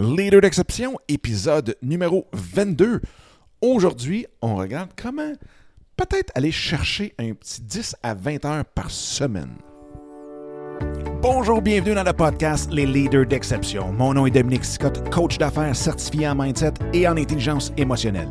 Leader d'exception, épisode numéro 22. Aujourd'hui, on regarde comment peut-être aller chercher un petit 10 à 20 heures par semaine. Bonjour, bienvenue dans le podcast Les Leaders d'exception. Mon nom est Dominique Scott, coach d'affaires certifié en mindset et en intelligence émotionnelle.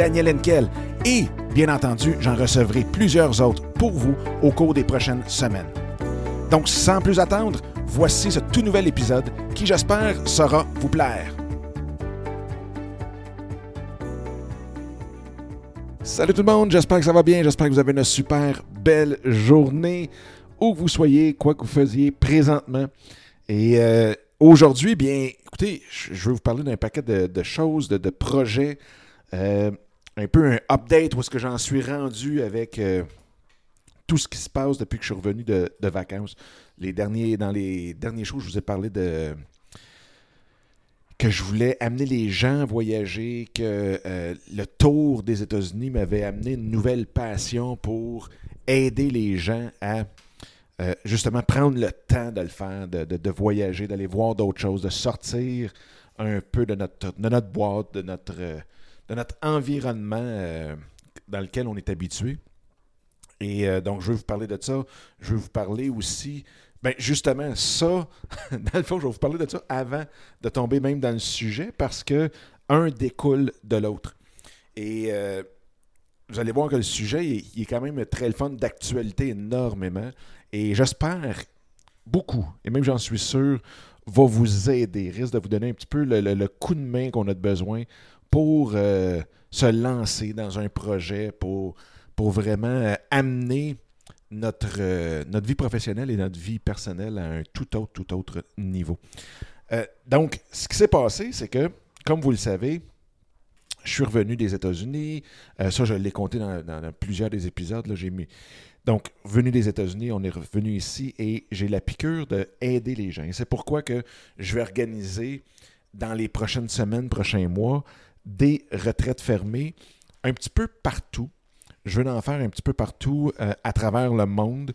Daniel Henkel et, bien entendu, j'en recevrai plusieurs autres pour vous au cours des prochaines semaines. Donc, sans plus attendre, voici ce tout nouvel épisode qui, j'espère, saura vous plaire. Salut tout le monde, j'espère que ça va bien, j'espère que vous avez une super belle journée, où vous soyez, quoi que vous faisiez présentement. Et euh, aujourd'hui, bien, écoutez, je veux vous parler d'un paquet de, choses, de, projets, euh, un peu un update où est-ce que j'en suis rendu avec euh, tout ce qui se passe depuis que je suis revenu de, vacances. Les derniers, dans les derniers shows, je vous ai parlé de que je voulais amener les gens à voyager, que euh, le tour des États-Unis m'avait amené une nouvelle passion pour aider les gens à euh, justement prendre le temps de le faire, de, voyager, d'aller voir d'autres choses, de sortir un peu de notre, de notre boîte, de notre, de notre environnement euh, dans lequel on est habitué. Et donc, je vais vous parler de ça. Je vais vous parler aussi Bien, justement, ça, dans le fond, je vais vous parler de ça avant de tomber même dans le sujet parce que un découle de l'autre. Et euh, vous allez voir que le sujet il, est quand même très le fun d'actualité énormément. Et j'espère beaucoup, et même j'en suis sûr, va vous aider, risque de vous donner un petit peu le, coup de main qu'on a besoin pour euh, se lancer dans un projet, pour, pour vraiment euh, amener notre, euh, notre vie professionnelle et notre vie personnelle à un tout autre, tout autre niveau. Donc, ce qui s'est passé, c'est que, comme vous le savez, je suis revenu des États-Unis. Ça, je l'ai compté dans, plusieurs des épisodes. Là, mis... Donc, venu des États-Unis, on est revenu ici et j'ai la piqûre d'aider les gens. c'est pourquoi que je vais organiser dans les prochaines semaines, prochains mois, des retraites fermées un petit peu partout je veux en faire un petit peu partout euh, à travers le monde.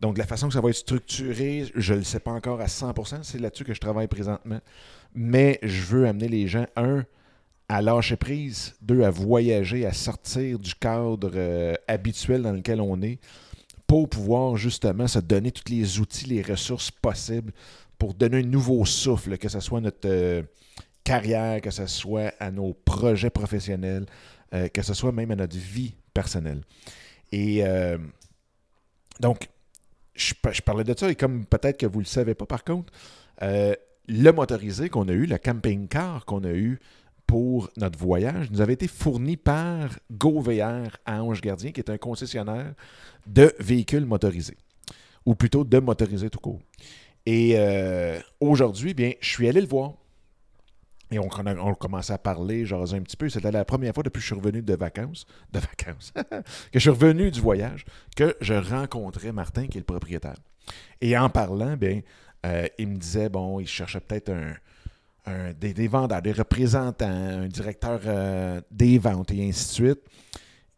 Donc, la façon que ça va être structuré, je ne le sais pas encore à 100%. C'est là-dessus que je travaille présentement. Mais je veux amener les gens, un, à lâcher prise, deux, à voyager, à sortir du cadre euh, habituel dans lequel on est pour pouvoir justement se donner tous les outils, les ressources possibles pour donner un nouveau souffle, que ce soit notre euh, carrière, que ce soit à nos projets professionnels, que ce soit même à notre vie personnel. Et euh, donc, je, parlais de ça, et comme peut-être que vous ne le savez pas par contre, euh, le motorisé qu'on a eu, le camping-car qu'on a eu pour notre voyage, nous avait été fourni par GoVR à Ange Gardien, qui est un concessionnaire de véhicules motorisés, ou plutôt de motorisés tout court. Et euh, aujourd'hui, bien, je suis allé le voir. Et on, on, commençait à parler, genre un petit peu. C'était la première fois depuis que je suis revenu de vacances, de vacances, que je suis revenu du voyage, que je rencontrais Martin, qui est le propriétaire. Et en parlant, bien, euh, il me disait, bon, il cherchait peut-être un, des, vendeurs, des représentants, un directeur euh, des ventes et ainsi de suite.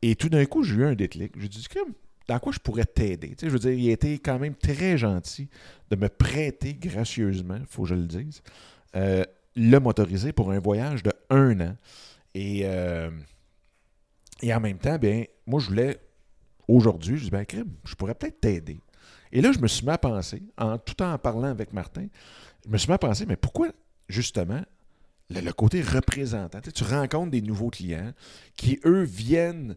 Et tout d'un coup, j'ai eu un déclic. Je lui ai dit, dans quoi je pourrais t'aider? je veux dire, il a été quand même très gentil de me prêter gracieusement, il faut que je le dise, euh, le motoriser pour un voyage de un an. Et, euh, en même temps, bien, moi, je voulais, aujourd'hui, je dis, ben, je pourrais peut-être t'aider. Et là, je me suis mis à penser, en tout en parlant avec Martin, je me suis mis à penser, mais pourquoi, justement, le, côté représentant, tu, rencontres des nouveaux clients qui, eux, viennent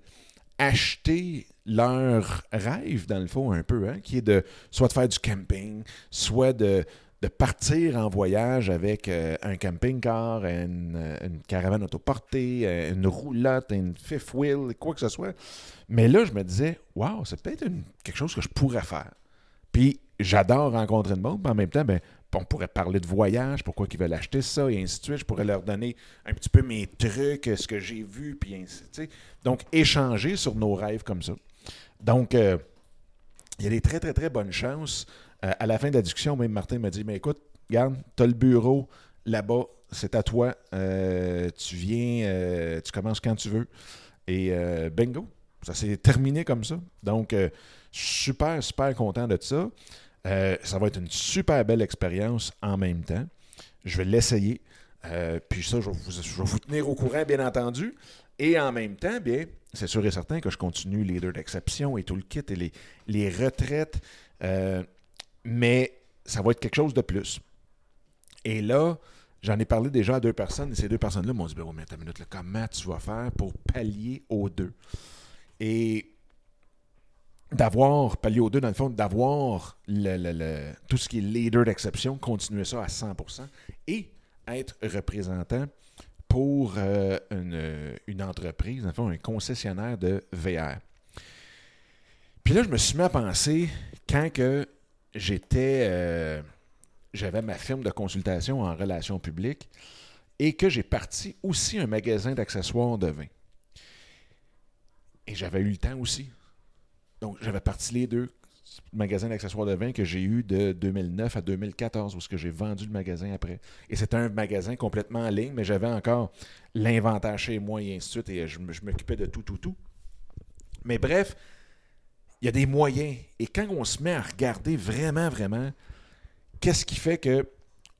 acheter leur rêve, dans le fond, un peu, hein, qui est de soit de faire du camping, soit de, de partir en voyage avec euh, un camping-car, une, caravane autoportée, euh, une roulotte, une fifth wheel, quoi que ce soit. Mais là, je me disais, waouh, c'est peut-être quelque chose que je pourrais faire. Puis j'adore rencontrer le monde, mais en même temps, ben, on pourrait parler de voyage, pourquoi ils veulent acheter ça, et ainsi de suite. Je pourrais leur donner un petit peu mes trucs, ce que j'ai vu, puis ainsi de suite. Donc, échanger sur nos rêves comme ça. Donc, euh, il y a des très, très, très bonnes chances. Euh, à la fin de la discussion, même Martin m'a dit, mais écoute, regarde, tu as le bureau là-bas, c'est à toi. Euh, tu viens, tu commences quand tu veux. Et bingo, ça s'est terminé comme ça. Donc, super, super content de ça. Euh, ça va être une super belle expérience en même temps. Je vais l'essayer. Euh, puis ça, je vais, vous, tenir au courant, bien entendu. Et en même temps, bien, c'est sûr et certain que je continue les deux d'exception et tout le kit et les, retraites. Euh, mais ça va être quelque chose de plus. Et là, j'en ai parlé déjà à deux personnes et ces deux personnes-là m'ont dit ben, mais minute, comment tu vas faire pour pallier aux deux? Et d'avoir, pallier aux deux, dans le fond, d'avoir le, tout ce qui est leader d'exception, continuer ça à 100% et être représentant pour euh, une, entreprise, dans le fond, un concessionnaire de VR. Puis là, je me suis mis à penser, quand que j'étais, euh, j'avais ma firme de consultation en relations publiques et que j'ai parti aussi un magasin d'accessoires de vin. Et j'avais eu le temps aussi. Donc, j'avais parti les deux magasins d'accessoires de vin que j'ai eu de 2009 à 2014, où ce que j'ai vendu le magasin après. Et c'était un magasin complètement en ligne, mais j'avais encore l'inventaire chez moi et ainsi de suite, et je, m'occupais de tout, tout, tout. Mais bref, il y a des moyens. Et quand on se met à regarder vraiment, vraiment, qu'est-ce qui fait que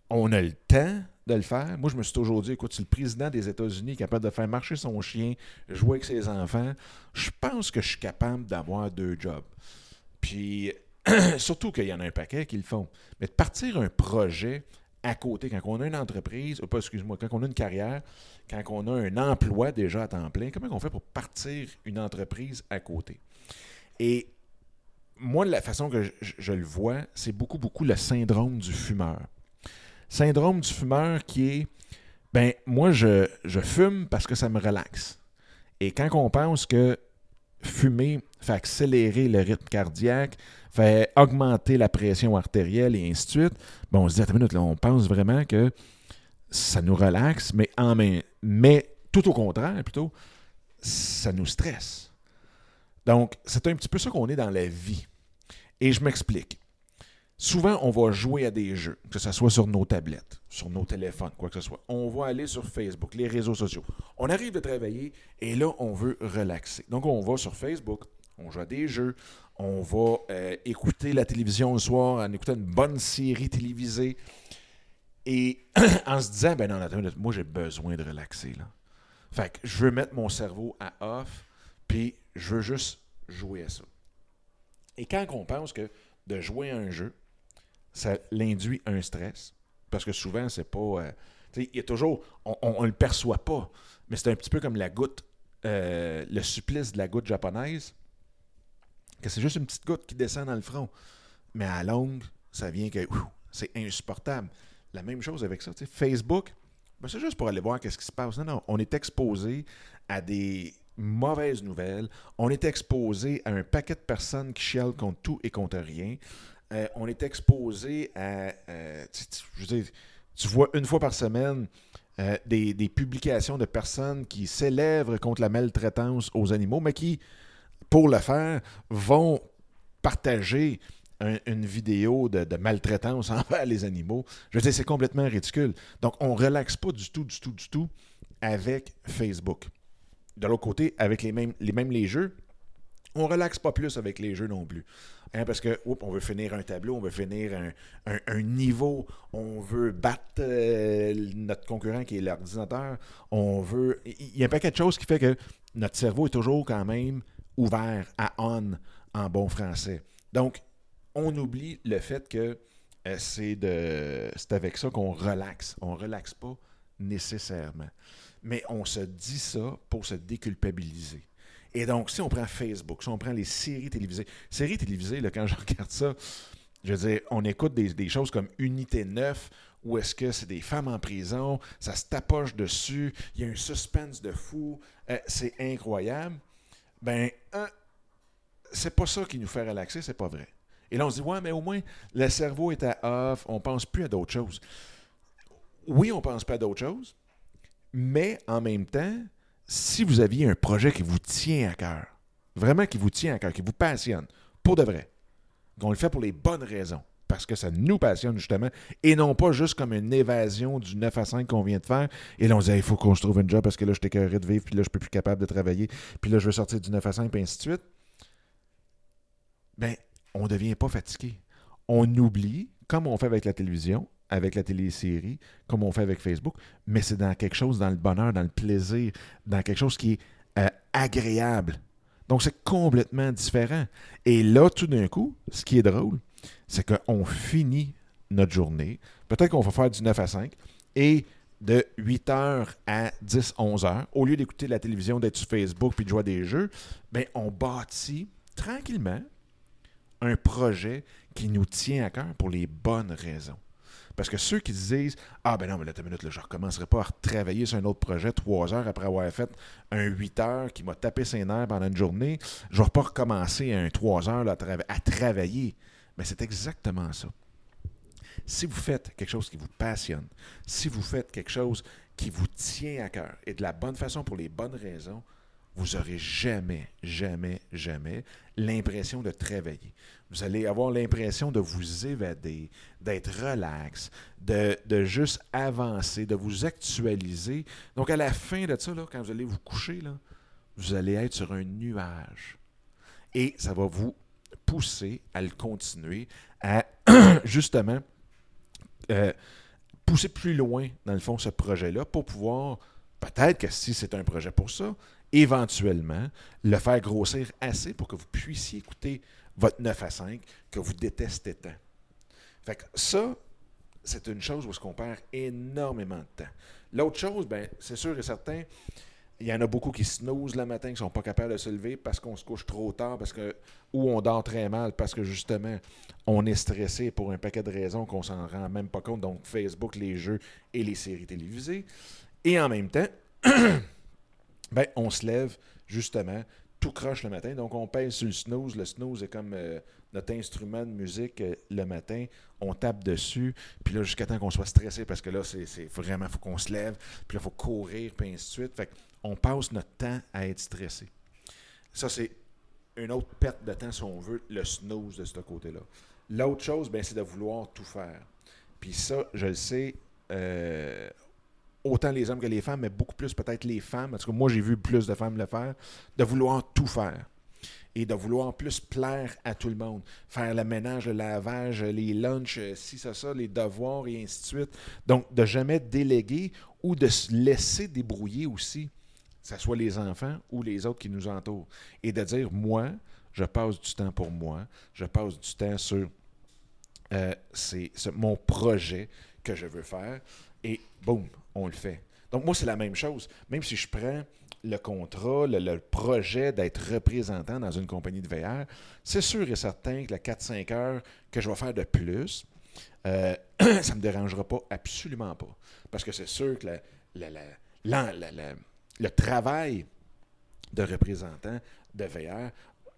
on a le temps de le faire. Moi, je me suis toujours dit, écoute, si le président des États-Unis est capable de faire marcher son chien, jouer avec ses enfants, je pense que je suis capable d'avoir deux jobs. Puis, surtout qu'il y en a un paquet qui le font. Mais de partir un projet à côté, quand on a une entreprise, pas, excuse-moi, quand on a une carrière, quand on a un emploi déjà à temps plein, comment on fait pour partir une entreprise à côté? Et moi, la façon que je le vois, c'est beaucoup, beaucoup le syndrome du fumeur syndrome du fumeur qui est ben moi je, fume parce que ça me relaxe. Et quand on pense que fumer fait accélérer le rythme cardiaque, fait augmenter la pression artérielle et ainsi de suite, bon, on se dit, attends une minute, là, on pense vraiment que ça nous relaxe, mais, en mais tout au contraire, plutôt, ça nous stresse. Donc, c'est un petit peu ça qu'on est dans la vie. Et je m'explique souvent, on va jouer à des jeux, que ce soit sur nos tablettes, sur nos téléphones, quoi que ce soit. On va aller sur Facebook, les réseaux sociaux. On arrive de travailler et là, on veut relaxer. Donc, on va sur Facebook, on joue à des jeux, on va euh, écouter la télévision le soir, en écoutant une bonne série télévisée. Et en se disant, ben non, attends, moi j'ai besoin de relaxer. Là. Fait que je veux mettre mon cerveau à off, puis je veux juste jouer à ça. Et quand on pense que de jouer à un jeu, ça l'induit un stress. Parce que souvent, c'est pas. Euh, il y a toujours. On ne le perçoit pas. Mais c'est un petit peu comme la goutte. Euh, le supplice de la goutte japonaise. Que c'est juste une petite goutte qui descend dans le front. Mais à longue, ça vient que. C'est insupportable. La même chose avec ça. Facebook, ben c'est juste pour aller voir qu'est-ce qui se passe. Non, non. On est exposé à des mauvaises nouvelles. On est exposé à un paquet de personnes qui chialent contre tout et contre rien. Euh, on est exposé à. Euh, tu, vois une fois par semaine euh, des, publications de personnes qui célèbrent contre la maltraitance aux animaux, mais qui, pour le faire, vont partager une vidéo de, de, maltraitance envers les animaux. Je veux dire, c'est complètement ridicule. Donc, on ne relaxe pas du tout, du tout, du tout avec Facebook. De l'autre côté, avec les mêmes, les mêmes les jeux, on relaxe pas plus avec les jeux non plus. Hein, parce que, on veut finir un tableau, on veut finir un, niveau, on veut battre euh, notre concurrent qui est l'ordinateur, on veut. Il y a un paquet de choses qui fait que notre cerveau est toujours quand même ouvert à on en bon français. Donc, on oublie le fait que euh, c'est de c'est avec ça qu'on relaxe. On ne relaxe pas nécessairement. Mais on se dit ça pour se déculpabiliser. Et donc, si on prend Facebook, si on prend les séries télévisées, séries télévisées, là, quand je regarde ça, je veux dire, on écoute des, choses comme Unité 9, où est-ce que c'est des femmes en prison, ça se tapoche dessus, il y a un suspense de fou, euh, c'est incroyable. Ben, c'est pas ça qui nous fait relaxer, c'est pas vrai. Et là, on se dit, ouais, mais au moins, le cerveau est à off, on pense plus à d'autres choses. Oui, on pense pas à d'autres choses, mais en même temps, si vous aviez un projet qui vous tient à cœur, vraiment qui vous tient à cœur, qui vous passionne, pour de vrai, qu'on le fait pour les bonnes raisons, parce que ça nous passionne justement, et non pas juste comme une évasion du 9 à 5 qu'on vient de faire. Et là, on dit, il faut qu'on se trouve un job parce que là, je suis de vivre, puis là, je ne suis plus capable de travailler, puis là, je veux sortir du 9 à 5, puis ainsi de suite. Ben, on ne devient pas fatigué. On oublie, comme on fait avec la télévision, avec la télésérie, comme on fait avec Facebook, mais c'est dans quelque chose, dans le bonheur, dans le plaisir, dans quelque chose qui est euh, agréable. Donc, c'est complètement différent. Et là, tout d'un coup, ce qui est drôle, c'est qu'on finit notre journée. Peut-être qu'on va faire du 9 à 5 et de 8 h à 10, 11 h, au lieu d'écouter la télévision, d'être sur Facebook puis de jouer à des jeux, ben, on bâtit tranquillement un projet qui nous tient à cœur pour les bonnes raisons. Parce que ceux qui disent Ah, ben non, mais là, une minute, là, je ne recommencerai pas à travailler sur un autre projet trois heures après avoir fait un 8 heures qui m'a tapé ses nerfs pendant une journée, je ne vais pas recommencer un 3 heures à, travailler. Mais c'est exactement ça. Si vous faites quelque chose qui vous passionne, si vous faites quelque chose qui vous tient à cœur et de la bonne façon pour les bonnes raisons, vous n'aurez jamais, jamais, jamais l'impression de travailler. Vous allez avoir l'impression de vous évader, d'être relax, de, juste avancer, de vous actualiser. Donc, à la fin de ça, là, quand vous allez vous coucher, là, vous allez être sur un nuage. Et ça va vous pousser à le continuer, à justement euh, pousser plus loin, dans le fond, ce projet-là pour pouvoir, peut-être que si c'est un projet pour ça, éventuellement le faire grossir assez pour que vous puissiez écouter votre 9 à 5 que vous détestez tant. Fait que ça, c'est une chose où on perd énormément de temps. L'autre chose, ben, c'est sûr et certain, il y en a beaucoup qui snoozent le matin, qui ne sont pas capables de se lever parce qu'on se couche trop tard, parce que ou on dort très mal, parce que justement, on est stressé pour un paquet de raisons qu'on s'en rend même pas compte, donc Facebook, les jeux et les séries télévisées. Et en même temps, ben, on se lève justement tout croche le matin. Donc, on pèse sur le snooze. Le snooze est comme euh, notre instrument de musique euh, le matin. On tape dessus. Puis là, jusqu'à temps qu'on soit stressé, parce que là, c'est vraiment, faut qu'on se lève. Puis là, il faut courir, puis ainsi de suite. Fait on passe notre temps à être stressé. Ça, c'est une autre perte de temps, si on veut, le snooze de ce côté-là. L'autre chose, ben, c'est de vouloir tout faire. Puis ça, je le sais, euh, autant les hommes que les femmes, mais beaucoup plus peut-être les femmes, parce que moi j'ai vu plus de femmes le faire, de vouloir tout faire. Et de vouloir en plus plaire à tout le monde. Faire le ménage, le lavage, les lunchs, si ça, ça, les devoirs et ainsi de suite. Donc, de jamais déléguer ou de se laisser débrouiller aussi, que ce soit les enfants ou les autres qui nous entourent. Et de dire, moi, je passe du temps pour moi, je passe du temps sur euh, mon projet que je veux faire. Et boum, on le fait. Donc, moi, c'est la même chose. Même si je prends le contrat, le, projet d'être représentant dans une compagnie de VR, c'est sûr et certain que la 4-5 heures que je vais faire de plus, euh, ça ne me dérangera pas, absolument pas. Parce que c'est sûr que le travail de représentant de VR,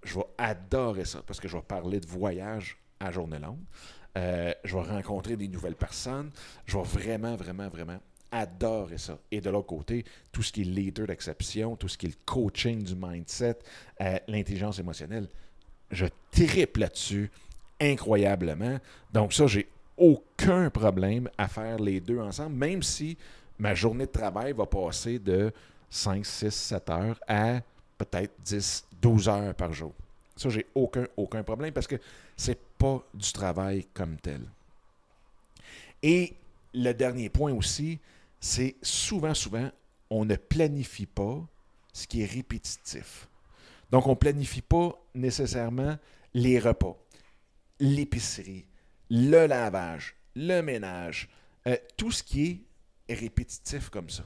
je vais adorer ça parce que je vais parler de voyage à journée longue. Euh, je vais rencontrer des nouvelles personnes. Je vais vraiment, vraiment, vraiment adorer ça. Et de l'autre côté, tout ce qui est leader d'exception, tout ce qui est le coaching du mindset, euh, l'intelligence émotionnelle, je triple là-dessus incroyablement. Donc ça, j'ai aucun problème à faire les deux ensemble, même si ma journée de travail va passer de 5, 6, 7 heures à peut-être 10, 12 heures par jour. Ça, j'ai aucun, aucun problème parce que c'est pas du travail comme tel. Et le dernier point aussi, c'est souvent, souvent, on ne planifie pas ce qui est répétitif. Donc, on ne planifie pas nécessairement les repas, l'épicerie, le lavage, le ménage, euh, tout ce qui est répétitif comme ça.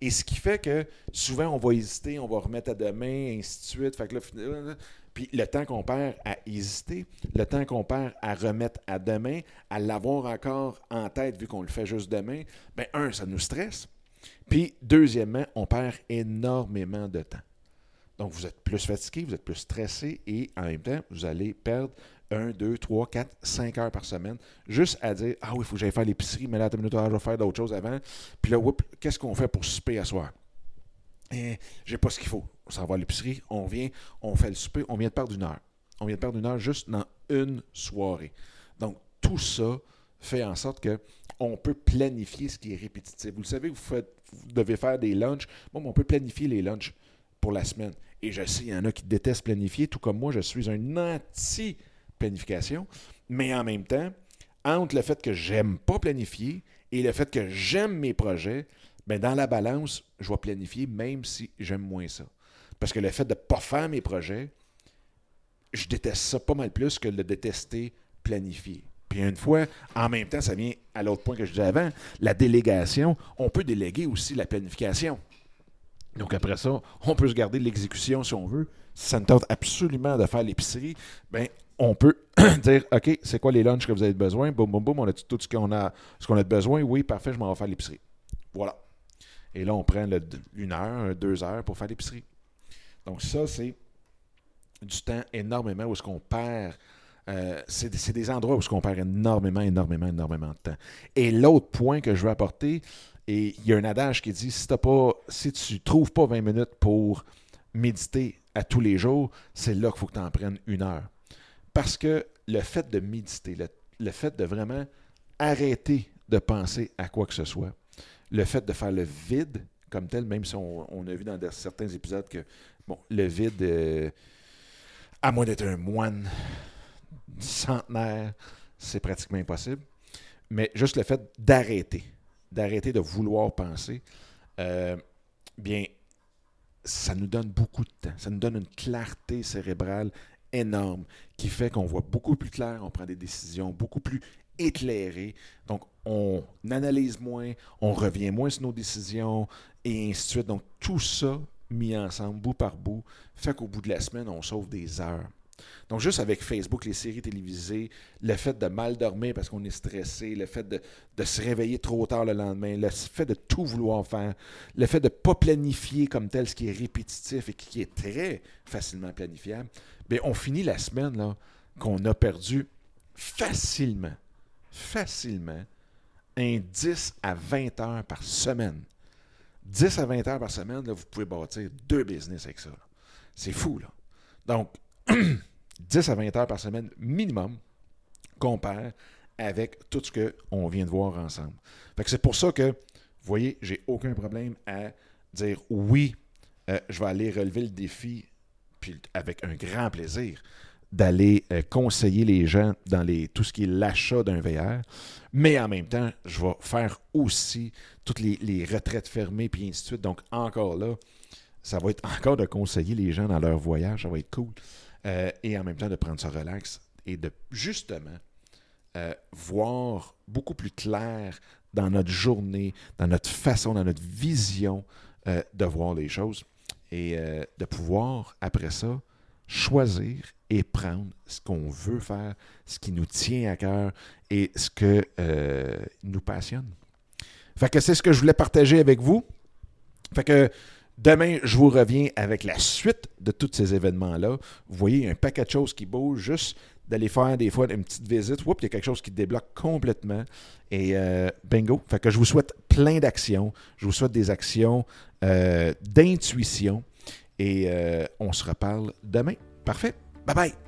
Et ce qui fait que souvent, on va hésiter, on va remettre à demain, ainsi de suite. Fait que là, puis le temps qu'on perd à hésiter, le temps qu'on perd à remettre à demain, à l'avoir encore en tête vu qu'on le fait juste demain, bien, un, ça nous stresse. Puis, deuxièmement, on perd énormément de temps. Donc, vous êtes plus fatigué, vous êtes plus stressé et en même temps, vous allez perdre 1, 2, 3, 4, 5 heures par semaine, juste à dire Ah oui, il faut que j'aille faire l'épicerie, mais là, une minute, je vais faire d'autres choses avant. Puis là, qu'est-ce qu'on fait pour souper à soir? Eh, j'ai pas ce qu'il faut. On s'en va à l'épicerie, on vient, on fait le souper, on vient de perdre une heure. On vient de perdre une heure juste dans une soirée. Donc, tout ça fait en sorte que on peut planifier ce qui est répétitif. Vous le savez, vous, faites, vous devez faire des lunchs. Bon, on peut planifier les lunchs pour la semaine. Et je sais, il y en a qui détestent planifier, tout comme moi, je suis un anti-planification. Mais en même temps, entre le fait que j'aime pas planifier et le fait que j'aime mes projets, bien, dans la balance, je vais planifier même si j'aime moins ça. Parce que le fait de ne pas faire mes projets, je déteste ça pas mal plus que de détester planifier. Puis une fois, en même temps, ça vient à l'autre point que je disais avant, la délégation. On peut déléguer aussi la planification. Donc après ça, on peut se garder l'exécution si on veut. Si ça ne tente absolument de faire l'épicerie, ben on peut dire OK, c'est quoi les lunchs que vous avez besoin? Boum, boum, boum, on a tout ce qu'on a, ce qu'on a besoin. Oui, parfait, je m'en vais faire l'épicerie. Voilà. Et là, on prend une heure, deux heures pour faire l'épicerie. Donc ça, c'est du temps énormément où est-ce qu'on perd euh, c'est des endroits où on perd énormément, énormément, énormément de temps. Et l'autre point que je veux apporter, et il y a un adage qui dit si, pas, si tu ne trouves pas 20 minutes pour méditer à tous les jours, c'est là qu'il faut que tu en prennes une heure. Parce que le fait de méditer, le, fait de vraiment arrêter de penser à quoi que ce soit, le fait de faire le vide comme tel, même si on, a vu dans certains épisodes que bon, le vide, euh, à moins d'être un moine, centenaire, c'est pratiquement impossible. Mais juste le fait d'arrêter, d'arrêter de vouloir penser, euh, bien, ça nous donne beaucoup de temps. Ça nous donne une clarté cérébrale énorme qui fait qu'on voit beaucoup plus clair, on prend des décisions beaucoup plus éclairées. Donc, on analyse moins, on revient moins sur nos décisions et ainsi de suite. Donc, tout ça mis ensemble, bout par bout, fait qu'au bout de la semaine, on sauve des heures. Donc, juste avec Facebook, les séries télévisées, le fait de mal dormir parce qu'on est stressé, le fait de, se réveiller trop tard le lendemain, le fait de tout vouloir faire, le fait de ne pas planifier comme tel ce qui est répétitif et qui est très facilement planifiable, bien, on finit la semaine qu'on a perdu facilement, facilement, un 10 à 20 heures par semaine. 10 à 20 heures par semaine, vous pouvez bâtir deux business avec ça. C'est fou, là. Donc, 10 à 20 heures par semaine minimum perd avec tout ce qu'on vient de voir ensemble. c'est pour ça que, vous voyez, j'ai aucun problème à dire oui, euh, je vais aller relever le défi, puis avec un grand plaisir d'aller euh, conseiller les gens dans les, tout ce qui est l'achat d'un VR, mais en même temps, je vais faire aussi toutes les, les retraites fermées, puis ainsi de suite. Donc, encore là, ça va être encore de conseiller les gens dans leur voyage, ça va être cool. Euh, et en même temps de prendre ça relax et de justement euh, voir beaucoup plus clair dans notre journée, dans notre façon, dans notre vision euh, de voir les choses et de pouvoir, après ça, choisir et prendre ce qu'on veut faire, ce qui nous tient à cœur et ce qui nous passionne. Fait que c'est ce que je voulais partager avec vous. Fait que Demain, je vous reviens avec la suite de tous ces événements-là. Vous voyez, un paquet de choses qui bougent, juste d'aller faire des fois une petite visite. Oups, il y a quelque chose qui débloque complètement. Et euh, bingo. Fait que je vous souhaite plein d'actions. Je vous souhaite des actions euh, d'intuition. Et euh, on se reparle demain. Parfait. Bye bye.